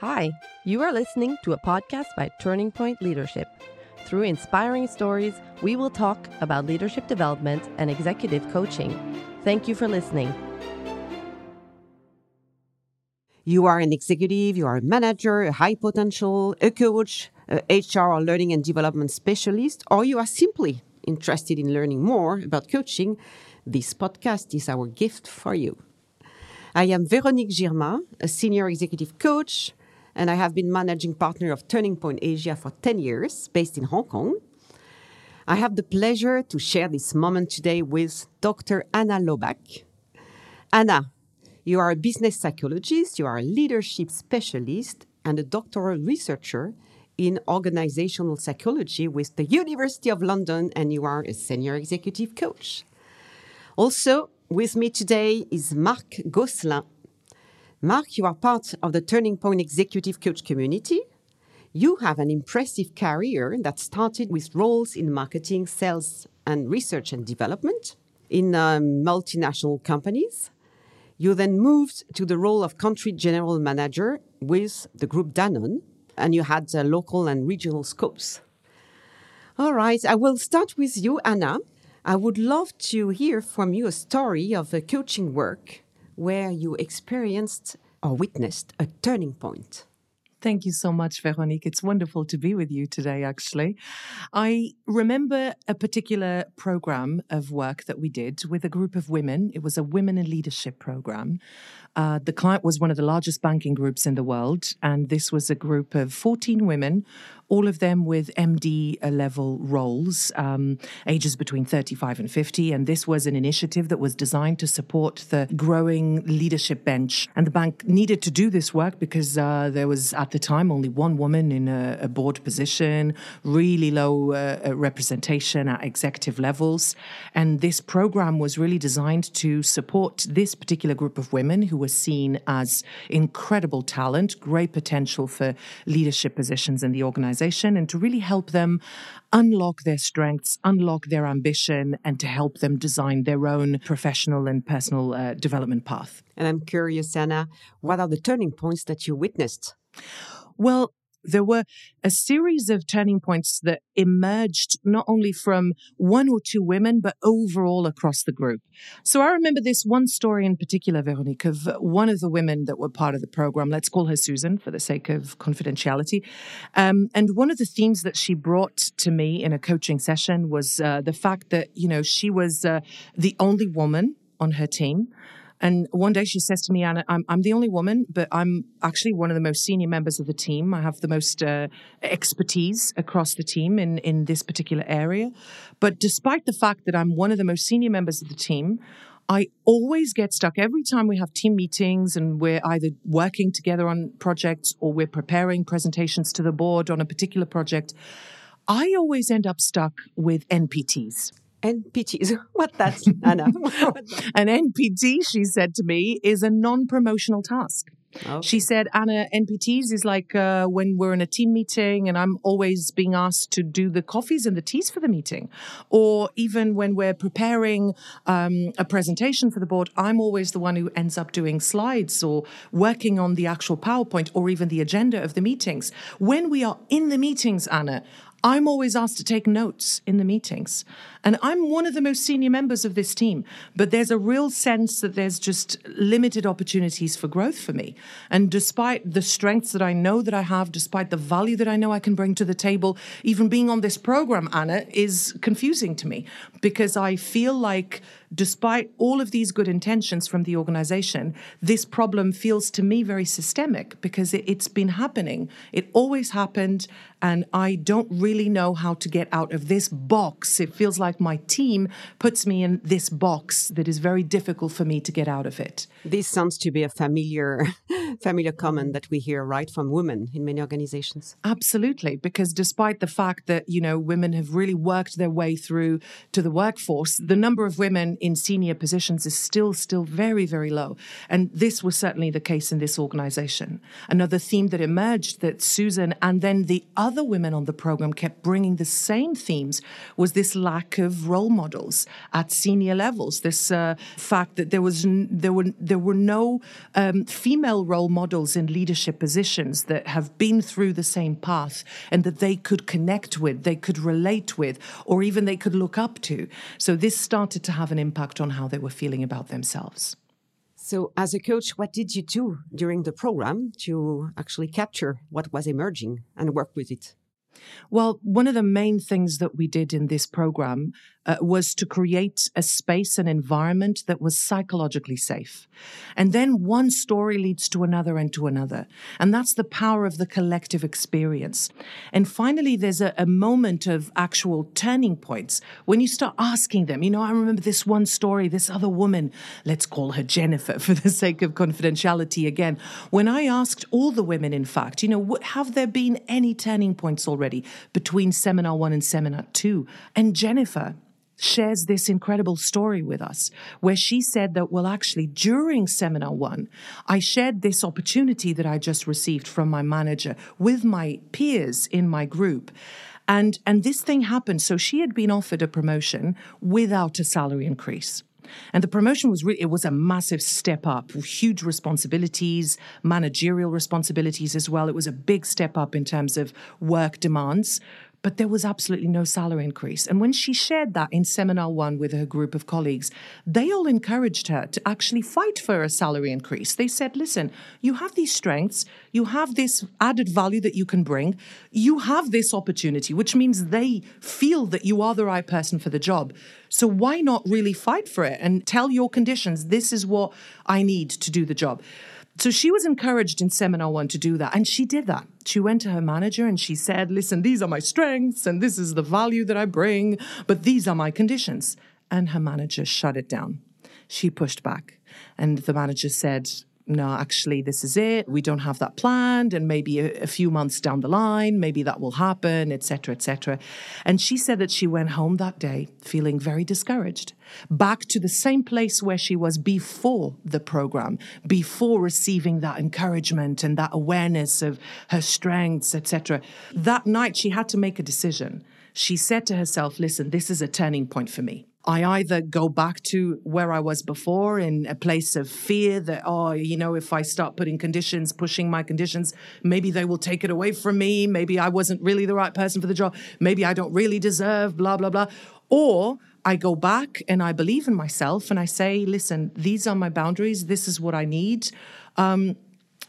Hi, you are listening to a podcast by Turning Point Leadership. Through inspiring stories, we will talk about leadership development and executive coaching. Thank you for listening. You are an executive, you are a manager, a high potential, a coach, a HR or learning and development specialist, or you are simply interested in learning more about coaching, this podcast is our gift for you. I am Véronique Girma, a senior executive coach, and I have been managing partner of Turning Point Asia for 10 years, based in Hong Kong. I have the pleasure to share this moment today with Dr. Ana Loback. Ana, you are a business psychologist, you are a leadership specialist, and a doctoral researcher in organizational psychology with the University of London, and you are a senior executive coach. Also, with me today is Marc Gosselin. Marc, you are part of the Turning Point Executive Coach community. You have an impressive career that started with roles in marketing, sales, and research and development in um, multinational companies. You then moved to the role of country general manager with the group Danone, and you had uh, local and regional scopes. All right, I will start with you, Ana. I would love to hear from you a story of a coaching work where you experienced or witnessed a turning point. Thank you so much, Veronique. It's wonderful to be with you today, actually. I remember a particular program of work that we did with a group of women. It was a women in leadership program. Uh, the client was one of the largest banking groups in the world, and this was a group of 14 women all of them with MD level roles, um, ages between 35 and 50. And this was an initiative that was designed to support the growing leadership bench. And the bank needed to do this work because uh, there was, at the time, only one woman in a, a board position, really low uh, uh representation at executive levels. And this program was really designed to support this particular group of women who were seen as incredible talent, great potential for leadership positions in the organization and to really help them unlock their strengths, unlock their ambition, and to help them design their own professional and personal uh, development path. And I'm curious, Ana, what are the turning points that you witnessed? Well, there were a series of turning points that emerged not only from one or two women, but overall across the group. So I remember this one story in particular, Veronique, of one of the women that were part of the program. Let's call her Susan for the sake of confidentiality. Um, and one of the themes that she brought to me in a coaching session was uh, the fact that, you know, she was uh, the only woman on her team. And one day she says to me, Ana, I'm, I'm the only woman, but I'm actually one of the most senior members of the team. I have the most uh, expertise across the team in, in this particular area. But despite the fact that I'm one of the most senior members of the team, I always get stuck every time we have team meetings and we're either working together on projects or we're preparing presentations to the board on a particular project. I always end up stuck with NPTs. NPT. What that's Ana? An NPT, she said to me, is a non-promotional task. Okay. She said, Ana, NPTs is like uh, when we're in a team meeting and I'm always being asked to do the coffees and the teas for the meeting. Or even when we're preparing um, a presentation for the board, I'm always the one who ends up doing slides or working on the actual PowerPoint or even the agenda of the meetings. When we are in the meetings, Ana, I'm always asked to take notes in the meetings. And I'm one of the most senior members of this team, but there's a real sense that there's just limited opportunities for growth for me. And despite the strengths that I know that I have, despite the value that I know I can bring to the table, even being on this program, Ana, is confusing to me because I feel like despite all of these good intentions from the organization, this problem feels to me very systemic because it, has been happening. It always happened, and I don't really know how to get out of this box. It feels like my team puts me in this box that is very difficult for me to get out of it. This sounds to be a familiar familiar comment that we hear right from women in many organizations. Absolutely, because despite the fact that, you know, women have really worked their way through to the workforce, the number of women in senior positions is still, still very, very low. And this was certainly the case in this organization. Another theme that emerged that Susan and then the other women on the program kept bringing the same themes was this lack of role models at senior levels. This uh, fact that there was n- there were there were no um, female role models in leadership positions that have been through the same path and that they could connect with, they could relate with, or even they could look up to. So this started to have an impact on how they were feeling about themselves. So, as a coach, what did you do during the program to actually capture what was emerging and work with it? Well, one of the main things that we did in this program uh, was to create a space and environment that was psychologically safe. And then one story leads to another and to another. And that's the power of the collective experience. And finally, there's a, a moment of actual turning points when you start asking them, you know, I remember this one story, this other woman, let's call her Jennifer for the sake of confidentiality again. When I asked all the women, in fact, you know, have there been any turning points already between seminar one and seminar two? And Jennifer, shares this incredible story with us where she said that, well, actually, during seminar one, I shared this opportunity that I just received from my manager with my peers in my group. And, and this thing happened. So she had been offered a promotion without a salary increase. And the promotion was really, it was a massive step up, huge responsibilities, managerial responsibilities as well. It was a big step up in terms of work demands but there was absolutely no salary increase. And when she shared that in seminar one with her group of colleagues, they all encouraged her to actually fight for a salary increase. They said, listen, you have these strengths, you have this added value that you can bring, you have this opportunity, which means they feel that you are the right person for the job. So why not really fight for it and tell your conditions, this is what I need to do the job? So she was encouraged in seminar one to do that. And she did that. She went to her manager and she said, Listen, these are my strengths and this is the value that I bring, but these are my conditions. And her manager shut it down. She pushed back. And the manager said, no, actually, this is it. We don't have that planned. And maybe a, a few months down the line, maybe that will happen, etc., etc. And she said that she went home that day feeling very discouraged, back to the same place where she was before the program, before receiving that encouragement and that awareness of her strengths, etc. That night, she had to make a decision. She said to herself, listen, this is a turning point for me. I either go back to where I was before in a place of fear that, oh, you know, if I start putting conditions, pushing my conditions, maybe they will take it away from me. Maybe I wasn't really the right person for the job. Maybe I don't really deserve, blah, blah, blah. Or I go back and I believe in myself and I say, listen, these are my boundaries. This is what I need. Um,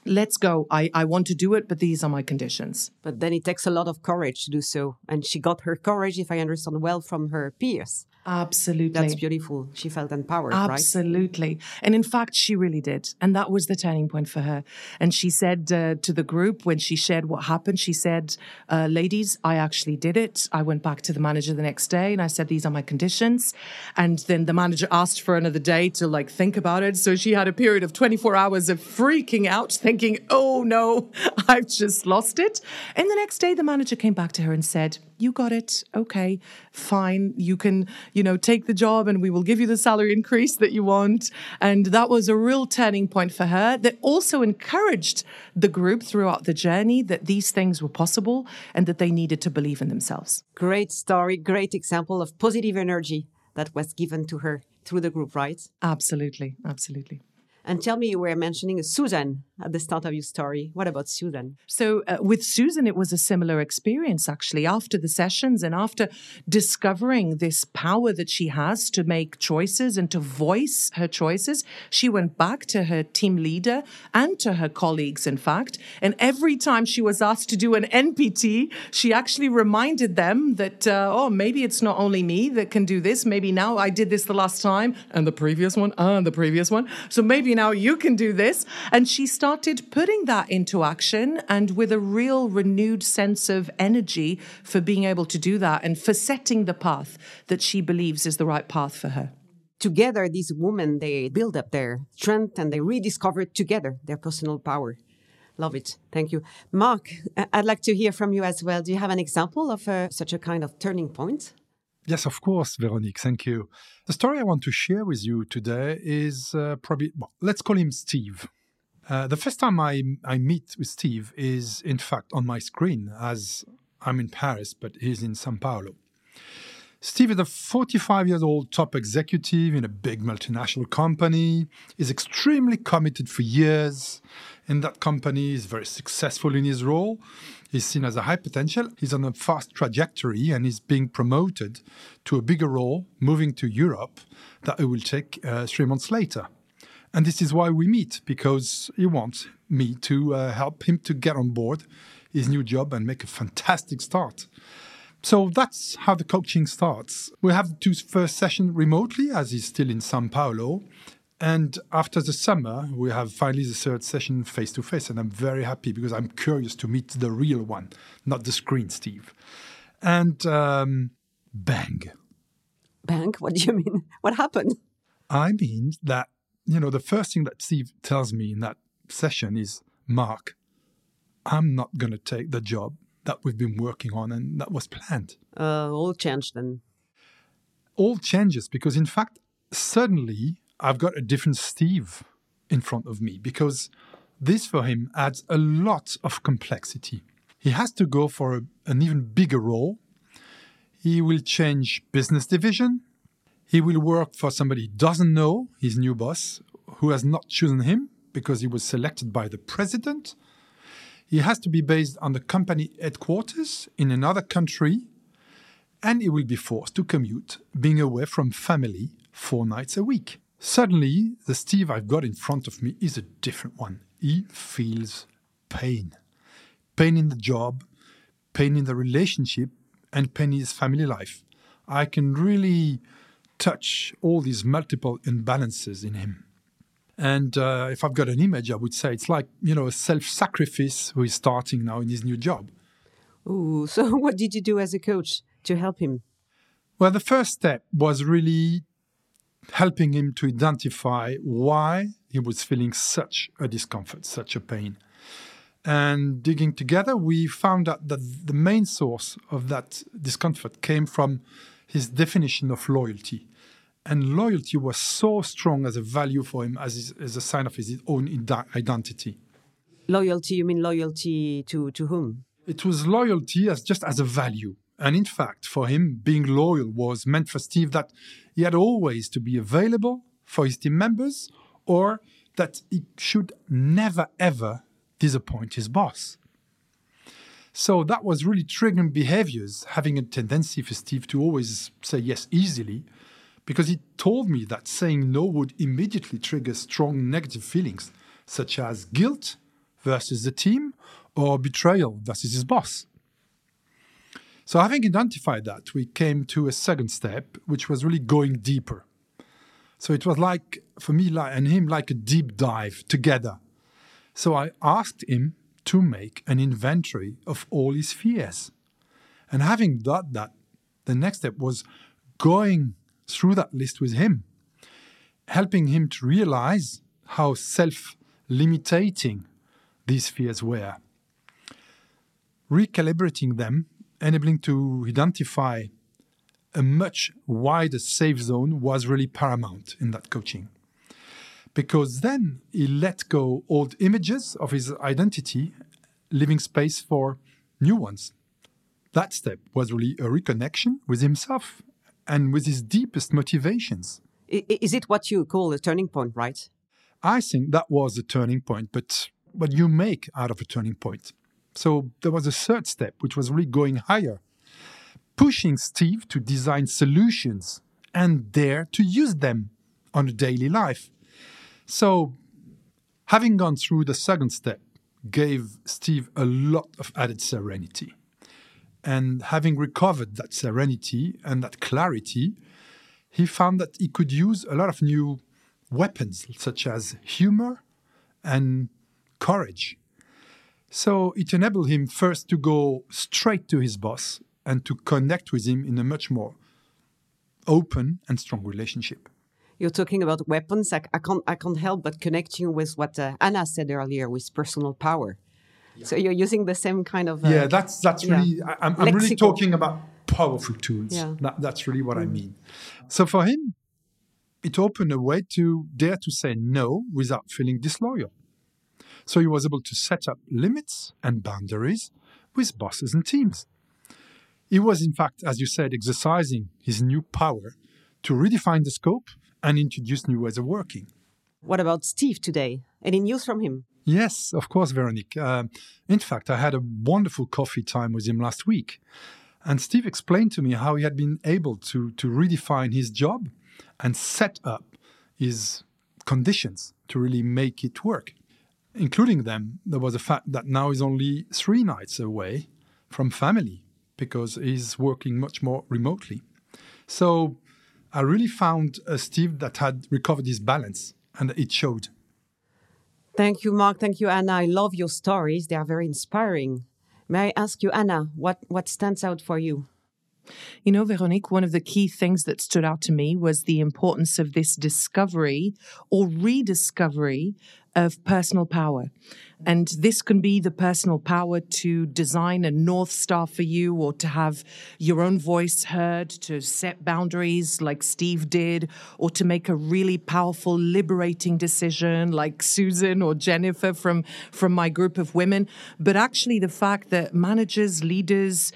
let's go. I, I want to do it, but these are my conditions. But then it takes a lot of courage to do so. And she got her courage, if I understand well, from her peers. Absolutely. That's beautiful. She felt empowered, Absolutely. Right? Absolutely. And in fact, she really did. And that was the turning point for her. And she said uh, to the group when she shared what happened, she said, uh, ladies, I actually did it. I went back to the manager the next day and I said, these are my conditions. And then the manager asked for another day to like think about it. So she had a period of 24 hours of freaking out, thinking, oh no, I've just lost it. And the next day, the manager came back to her and said, you got it. Okay, fine. You can, you know, take the job and we will give you the salary increase that you want. And that was a real turning point for her that also encouraged the group throughout the journey that these things were possible and that they needed to believe in themselves. Great story, great example of positive energy that was given to her through the group, right? Absolutely, absolutely. And tell me, you were mentioning Susan at the start of your story. What about Susan? So, uh, with Susan, it was a similar experience actually. After the sessions and after discovering this power that she has to make choices and to voice her choices, she went back to her team leader and to her colleagues, in fact. And every time she was asked to do an NPT, she actually reminded them that, uh, oh, maybe it's not only me that can do this. Maybe now I did this the last time and the previous one and the previous one. So maybe now you can do this. And she started putting that into action and with a real renewed sense of energy for being able to do that and for setting the path that she believes is the right path for her. Together these women they build up their strength and they rediscover together their personal power. Love it. Thank you. Marc i'd like to hear from you as well. Do you have an example of uh, such a kind of turning point Yes, of course, Veronique. Thank you. The story I want to share with you today is uh, probably, well, let's call him Steve. Uh, the first time I, I meet with Steve is, in fact, on my screen as I'm in Paris, but he's in Sao Paulo. Steve is a 45 years old top executive in a big multinational company, is extremely committed for years in that company, is very successful in his role. He's seen as a high potential. He's on a fast trajectory and he's being promoted to a bigger role, moving to Europe, that he will take uh, three months later. And this is why we meet, because he wants me to uh, help him to get on board his new job and make a fantastic start. So that's how the coaching starts. We have two first session remotely, as he's still in Sao Paulo. And after the summer, we have finally the third session face to face. And I'm very happy because I'm curious to meet the real one, not the screen, Steve. And um, bang. Bang? What do you mean? What happened? I mean that, you know, the first thing that Steve tells me in that session is Marc, I'm not going to take the job that we've been working on and that was planned. Uh, all changed then. All changes because, in fact, suddenly I've got a different Steve in front of me because this for him adds a lot of complexity. He has to go for a, an even bigger role. He will change business division. He will work for somebody he doesn't know, his new boss, who has not chosen him because he was selected by the president he has to be based on the company headquarters in another country, and he will be forced to commute, being away from family four nights a week. Suddenly, the Steve I've got in front of me is a different one. He feels pain pain in the job, pain in the relationship, and pain in his family life. I can really touch all these multiple imbalances in him. And uh, if I've got an image, I would say it's like, you know, a self sacrifice who is starting now in his new job. Ooh, so what did you do as a coach to help him? Well, the first step was really helping him to identify why he was feeling such a discomfort, such a pain. And digging together, we found out that the main source of that discomfort came from his definition of loyalty and loyalty was so strong as a value for him as, his, as a sign of his own identity. Loyalty, you mean loyalty to, to whom? It was loyalty as just as a value. And in fact, for him, being loyal was meant for Steve that he had always to be available for his team members or that he should never ever disappoint his boss. So that was really triggering behaviors, having a tendency for Steve to always say yes easily because he told me that saying no would immediately trigger strong negative feelings, such as guilt versus the team or betrayal versus his boss. So, having identified that, we came to a second step, which was really going deeper. So, it was like, for me and him, like a deep dive together. So, I asked him to make an inventory of all his fears. And having done that, the next step was going through that list with him, helping him to realize how self limiting these fears were, recalibrating them, enabling to identify a much wider safe zone was really paramount in that coaching. Because then he let go old images of his identity, leaving space for new ones. That step was really a reconnection with himself and with his deepest motivations. Is it what you call a turning point, right? I think that was a turning point, but what you make out of a turning point. So there was a third step, which was really going higher, pushing Steve to design solutions and dare to use them on a daily life. So, having gone through the second step gave Steve a lot of added serenity. And having recovered that serenity and that clarity, he found that he could use a lot of new weapons, such as humor and courage. So it enabled him first to go straight to his boss and to connect with him in a much more open and strong relationship. You're talking about weapons. I, I can't, I can't help but connecting with what uh, Ana said earlier with personal power. So you're using the same kind of uh, yeah. That's that's really. Yeah. I'm, I'm really talking about powerful tools. Yeah. That, that's really what I mean. So for him, it opened a way to dare to say no without feeling disloyal. So he was able to set up limits and boundaries with bosses and teams. He was, in fact, as you said, exercising his new power to redefine the scope and introduce new ways of working. What about Steve today? Any news from him? Yes, of course, Veronique. Uh, in fact, I had a wonderful coffee time with him last week. And Steve explained to me how he had been able to, to redefine his job and set up his conditions to really make it work. Including them, there was the fact that now he's only three nights away from family because he's working much more remotely. So I really found a Steve that had recovered his balance and it showed. Thank you, Marc. Thank you, Ana. I love your stories. They are very inspiring. May I ask you, Ana, what, what stands out for you? You know, Veronique, one of the key things that stood out to me was the importance of this discovery or rediscovery of personal power. And this can be the personal power to design a North Star for you or to have your own voice heard, to set boundaries like Steve did, or to make a really powerful, liberating decision like Susan or Jennifer from, from my group of women. But actually, the fact that managers, leaders,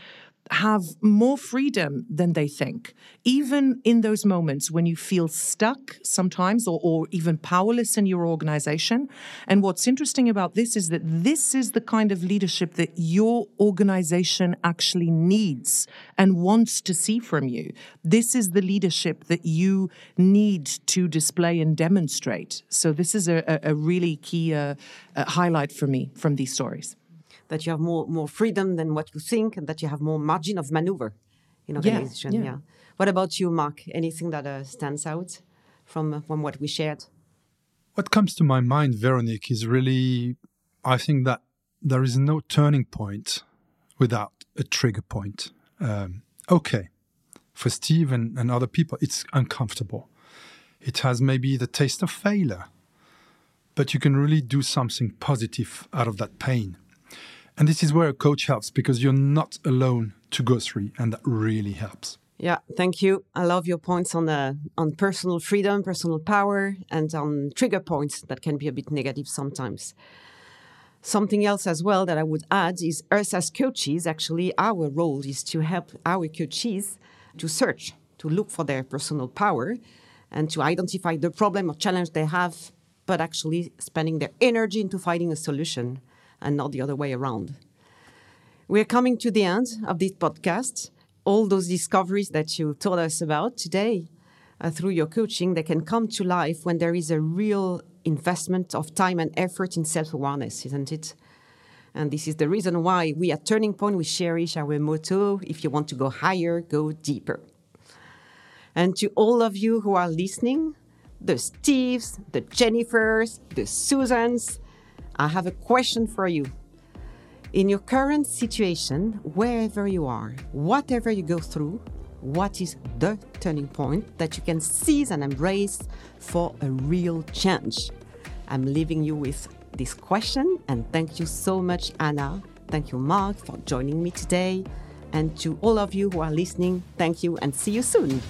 have more freedom than they think, even in those moments when you feel stuck sometimes or, or, even powerless in your organization. And what's interesting about this is that this is the kind of leadership that your organization actually needs and wants to see from you. This is the leadership that you need to display and demonstrate. So, this is a, a really key uh, uh, highlight for me from these stories that you have more more freedom than what you think, and that you have more margin of maneuver in organization. Yeah. yeah. What about you, Marc? Anything that uh, stands out from uh, from what we shared? What comes to my mind, Veronique, is really, I think that there is no turning point without a trigger point. Um, okay, for Steve and, and other people, it's uncomfortable. It has maybe the taste of failure, but you can really do something positive out of that pain. And this is where a coach helps because you're not alone to go through, and that really helps. Yeah, thank you. I love your points on the on personal freedom, personal power, and on trigger points that can be a bit negative sometimes. Something else as well that I would add is us as coaches, actually, our role is to help our coaches to search, to look for their personal power, and to identify the problem or challenge they have, but actually spending their energy into finding a solution and not the other way around. We're coming to the end of this podcast. All those discoveries that you told us about today uh, through your coaching, they can come to life when there is a real investment of time and effort in self awareness, isn't it? And this is the reason why we at Turning Point, we cherish our motto if you want to go higher, go deeper. And to all of you who are listening, the Steves, the Jennifers, the Susans, I have a question for you. In your current situation, wherever you are, whatever you go through, what is the turning point that you can seize and embrace for a real change? I'm leaving you with this question, and thank you so much, Ana. Thank you, Marc, for joining me today. And to all of you who are listening, thank you and see you soon.